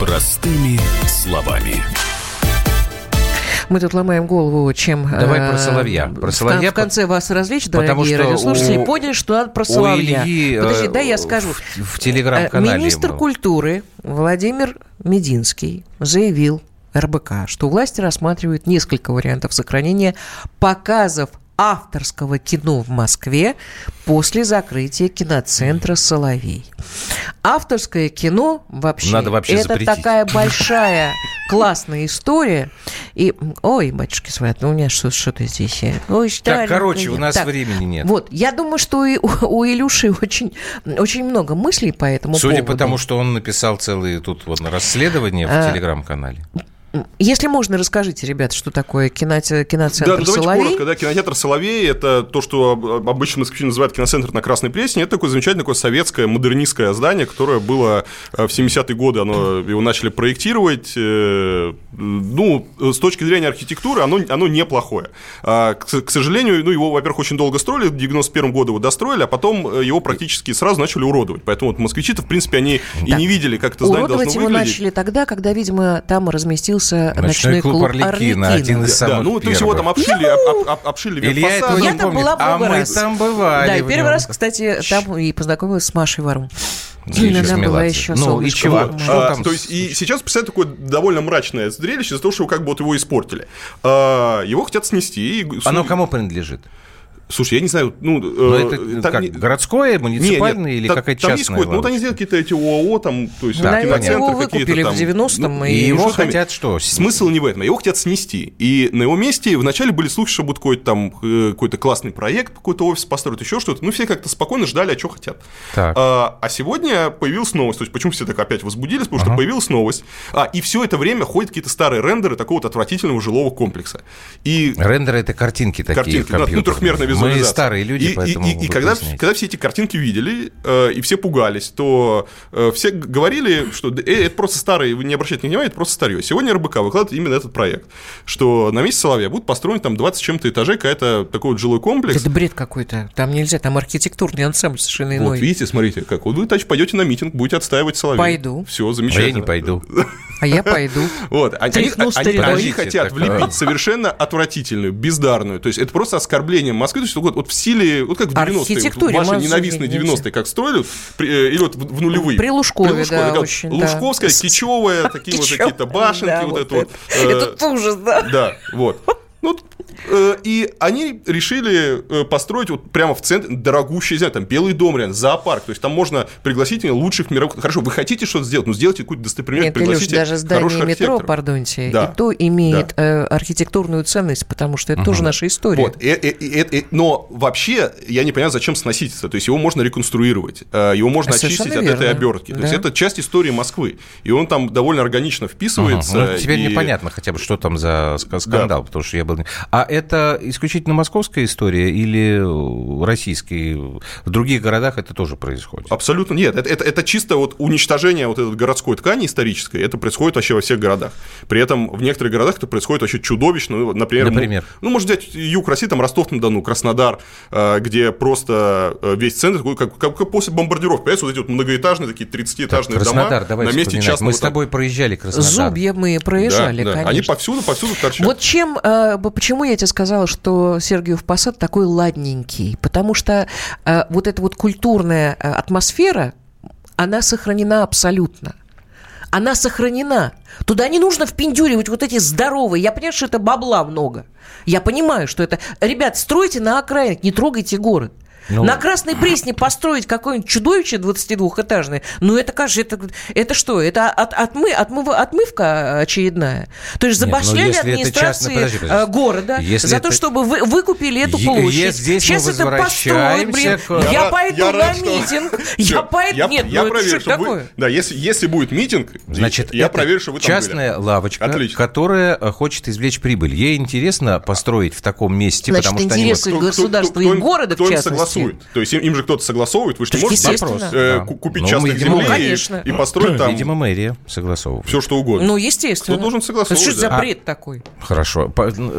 Простыми словами. Мы тут ломаем голову, чем... Давай про соловья. Про соловья в, в конце вас развлечь, дорогие радиослушатели, у, поняли, что надо про соловья. Ильи, Подожди, да я скажу. В, в телеграм-канале. Министр культуры Владимир Мединский заявил РБК, что власти рассматривают несколько вариантов сохранения показов авторского кино в Москве после закрытия киноцентра «Соловей». Авторское кино вообще, Надо вообще это запретить. такая большая классная история. И, ой, батюшки свои, ну у меня что- что-то здесь. э, Ой, Так, короче, у нас Так, времени нет. Вот, я думаю, что и у, у Илюши очень, очень много мыслей по этому Судя поводу. по тому, что он написал целые тут вот расследования в А, телеграм-канале. Если можно, расскажите, ребята, что такое киноте- Да, киноцентр ну, давайте «Соловей». коротко. Да, кинотеатр «Соловей» — это то, что об- обычно москвичи называют киноцентр на Красной Пресне. Это такое замечательное такое советское модернистское здание, которое было э, в 70-е годы, оно, его начали проектировать. э, Ну, с точки зрения архитектуры, оно, оно неплохое. А, К сожалению, ну, его, во-первых, очень долго строили, в 91 году его достроили, а потом э, его практически сразу начали уродовать. Поэтому вот москвичи-то, в принципе, они и Да. не видели, как это здание Уродовать должно его выглядеть. начали тогда, когда, видимо, там разместился Ночной ночной, клуб «Арлекино», один из Да, самых ну, то есть его там обшили, об- об- обшили Илья этого Я не там помнит. была а мы раз. там бывали Да, и первый нем. раз, кстати, там и познакомилась с Машей Варум. Она была еще Ну, и чего? Вот. Что А, там то есть и сейчас представляет такое довольно мрачное зрелище из-за того, что как бы вот его испортили. А, его хотят снести. и- Оно кому принадлежит? Слушай, я не знаю, ну... Ну, э, это там как, не- городское, Не, муниципальное нет, или какая-то там есть частная какой-то- Ну, вот они сделали какие-то эти ООО, там, то есть Наверное, киноцентры его какие-то выкупили там. в 90-м, Ну, и И его что там- хотят что? Смысл не в этом. Его хотят снести. И на его месте вначале были слухи, что будет какой-то там э, какой-то классный проект, какой-то офис построят, еще что-то. Ну, все как-то спокойно ждали, а что хотят. Так. А, а сегодня появилась новость. То есть, почему все так опять возбудились? Потому что Ага. появилась новость. А, и все это время ходят какие-то старые рендеры такого вот отвратительного жилого комплекса. И Рендеры это картинки такие картинки, да, ну, трехмерная визуализация. Мы старые люди, и, и- поэтому и, и вы когда, когда все эти картинки видели, э, и все пугались, то э, все говорили, что «Да, э, это просто старый, вы не обращайте внимания, это просто старье. Сегодня РБК выкладывает именно этот проект, что на месте Соловья будет построен там 20 с чем-то этажей, какая-то такой вот жилой комплекс. Это бред какой-то. Там нельзя, там архитектурный ансамбль совершенно Вот, иной. видите, смотрите, как вот вы, значит, пойдете на митинг, будете отстаивать Соловей. Пойду. Все, А замечательно. я не пойду. А я пойду. Вот, они, они- они хотят влепить а. совершенно отвратительную, бездарную. То есть это просто оскорбление Москвы. То есть вот, вот в стиле, вот как в 90-е, вот Архитектуре ваши ненавистные видеть. 90-е, как строили, при- э, или вот в, в нулевые. При Лужкове, да, как очень, да. Лужковская, Кичевая, такие вот Кичевая, какие-то башенки, да, вот вот это вот. это. э, ужас, да. Да, вот. Ну, э, и они решили э, построить вот прямо в центре дорогущий, знаю, там белый дом, реально, зоопарк. То есть там можно пригласить лучших мировых. Хорошо, вы хотите что-то сделать, ну сделайте какую-то достопримечательность, Нет, Илюш, пригласите даже здание метро, пардонте, Да. и то имеет э, архитектурную ценность, потому что это тоже наша история. Вот, э- э- э- э- но вообще я не понимаю, зачем сносить это. То есть его можно реконструировать, э, его можно Совершенно очистить от этой верно. обертки. То есть Да. это часть истории Москвы. И он там довольно органично Ага. вписывается. Ну, теперь и- непонятно хотя бы, что там за ска- скандал, потому что я был... А это исключительно московская история или российская? В других городах это тоже происходит? Абсолютно нет. Это, это, это чисто вот уничтожение вот этой городской ткани исторической. Это происходит вообще во всех городах. При этом в некоторых городах это происходит вообще чудовищно. Ну, например, Например? Ну, ну, можно взять юг России, там Ростов-на-Дону, Краснодар, э, где просто э, весь центр, как, как, как после бомбардировки. Понимаете, вот эти вот многоэтажные такие 30-этажные Краснодар, дома на месте частного... Мы с тобой проезжали Краснодар. Зубья мы проезжали, да, да. конечно. Они повсюду, повсюду торчат. Вот чем, э, почему я тебе сказала, что Сергиев Посад такой ладненький? Потому что э, вот эта вот культурная э, атмосфера, она сохранена абсолютно. Она сохранена. Туда не нужно впендюривать вот эти здоровые. Я понимаю, что это бабла много. Я понимаю, что это... Ребят, стройте на окраинах, не трогайте город. Ну... На Красной Пресне построить какое-нибудь чудовище 22-этажное, ну это, кажется, это, это что? Это от, отмы, отмыв, отмывка очередная? То есть забашляли Нет, ну, администрации частно, подожди, подожди. города если за это... то, чтобы вы выкупили эту площадь. Здесь Сейчас это построят, блин. К... Я, пойду я на рад, митинг. Что... Я пойду... Я, Нет, я ну проверю, это что вы... Да, если, если будет митинг, Значит, я проверю, что вы там частная были. лавочка, Отлично. которая э, хочет извлечь прибыль. Ей интересно построить в таком месте, Значит, потому что интересы они... государства и города, в частности. Согласует. То есть им же кто-то согласовывает, вы же не можете э, да. купить ну, частных видимо, земли и построить там... Видимо, мэрия согласовывает. Все, что угодно. Ну, естественно. Кто должен согласовывать? Это что за бред а, такой? Хорошо.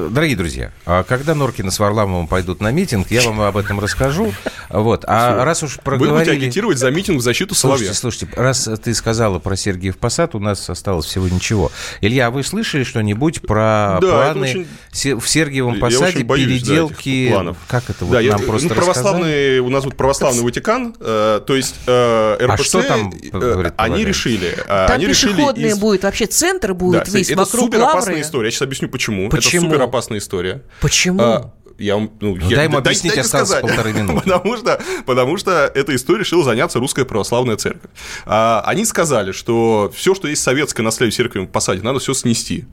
Дорогие друзья, а когда Норкина с Варламовым пойдут на митинг, я вам об этом расскажу. Вот. А раз уж проговорили... Вы будете агитировать за митинг в защиту Соловья. Слушайте, слушайте, раз ты сказала про Сергиев Посад, у нас осталось всего ничего. Илья, а вы слышали что-нибудь про да, планы очень... в Сергиевом Посаде, боюсь, переделки? Да, планов. Как это вот да, нам я, просто ну, православный, У нас вот православный Ватикан, э, то есть э, РПЦ, а что там, э, они решили... Там они пешеходные решили из... будет, вообще центр будет да, весь это вокруг супер опасная история. Я сейчас объясню, почему. Почему? Это супер опасная история. Почему? Я вам, ну, ну, я, дай ему объяснить, дай, осталось сказать. полторы минуты. потому, что, потому что этой историей решила заняться Русская Православная Церковь. А, они сказали, что все, что есть советское наследие церкви в посаде, надо все снести.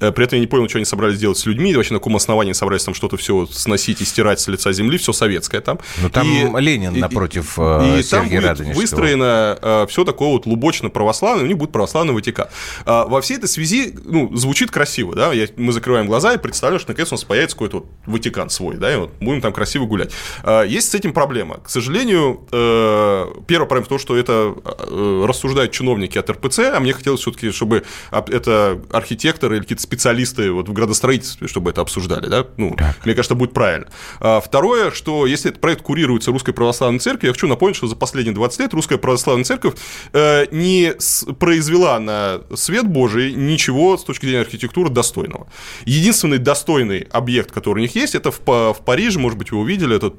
Э, при этом я не понял, что они собрались делать с людьми, вообще на каком основании собрались там что-то все сносить и стирать с лица земли, все советское там. Ну, там и, Ленин и, напротив и, и там будет выстроено э, все такое вот лубочно-православное, у них будет православный Ватикан. А, во всей этой связи, ну, звучит красиво, да, я, мы закрываем глаза и представляем, что наконец у нас появится какой-то вот Ватикан свой, да, и вот будем там красиво гулять. А, есть с этим проблема. К сожалению, э, первая проблема в том, что это э, рассуждают чиновники от РПЦ, а мне хотелось все-таки, чтобы это архитекторы или какие-то специалисты вот в градостроительстве, чтобы это обсуждали, да, ну, так. мне кажется, будет правильно. А второе, что если этот проект курируется Русской Православной Церковью, я хочу напомнить, что за последние 20 лет Русская Православная Церковь э, не произвела на свет Божий ничего с точки зрения архитектуры достойного. Единственный достойный объект, который у них есть, это в, в Париже, может быть, вы увидели, этот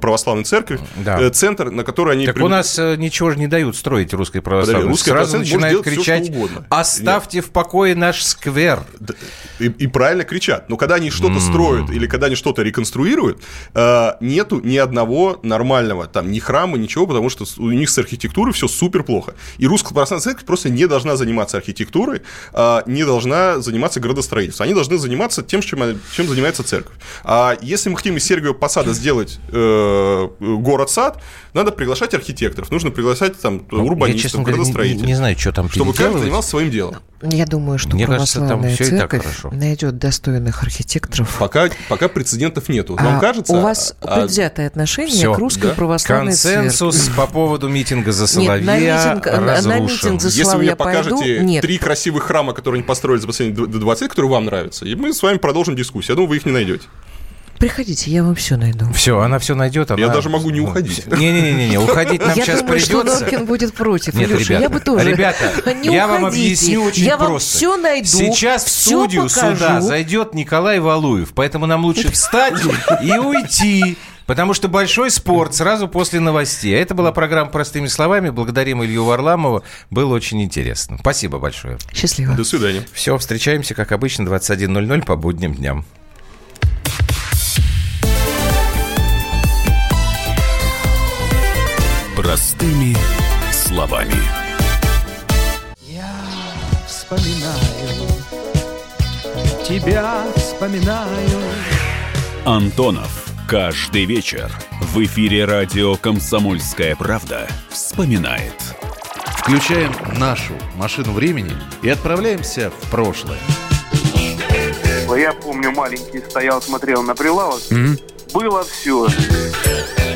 православная церковь, да. Э, центр, на который они... Так при... у нас э, ничего же не дают строить русской православной. Русская Сразу начинают кричать, оставьте Нет. в покое наш сквер. И, и правильно кричат. Но когда они что-то mm. строят или когда они что-то реконструируют, э, нету ни одного нормального, там, ни храма, ничего, потому что у них с архитектурой все супер плохо. И русская православная церковь просто не должна заниматься архитектурой, не должна заниматься градостроительством. Они должны заниматься тем, чем, чем занимается церковь. А если мы хотим из Сергиева Посада сделать э, город-сад, надо приглашать архитекторов, нужно приглашать там ну, урбанистов, я, честно градостроителей. Не, не знаю, что там Чтобы каждый занимался своим делом. Я думаю, что Мне православная кажется, там церковь найдет достойных архитекторов. Пока, пока прецедентов нету. Вам а, кажется... У вас а, предвзятое отношение все, к русской да? православной Консенсус церкви. по поводу митинга за Соловья Нет, на митинг, разрушен. На митинг за Если вы мне покажете пойду, нет. три красивых храма, которые они построили за последние 20 лет, которые вам нравятся, и мы с вами продолжим дискуссию. Я думаю, вы их не найдете. Приходите, я вам все найду. Все, она все найдет. Она... Я даже могу не уходить. Не-не-не, уходить нам я сейчас думаю, придется. Что Норкин будет против. Нет, Илюша, ребята, я бы тоже. Ребята, не я уходите. вам объясню очень я просто. вам все найду. Сейчас в студию покажу. сюда зайдет Николай Валуев, поэтому нам лучше встать и уйти. Потому что большой спорт сразу после новостей. А это была программа «Простыми словами». Благодарим Илью Варламова. Было очень интересно. Спасибо большое. Счастливо. До свидания. Все, встречаемся, как обычно, 21.00 по будним дням. Простыми словами. Я вспоминаю, тебя вспоминаю. Антонов. Каждый вечер в эфире радио «Комсомольская правда» вспоминает. Включаем нашу машину времени и отправляемся в прошлое. Я помню, маленький стоял, смотрел на прилавок. Mm-hmm. Было все.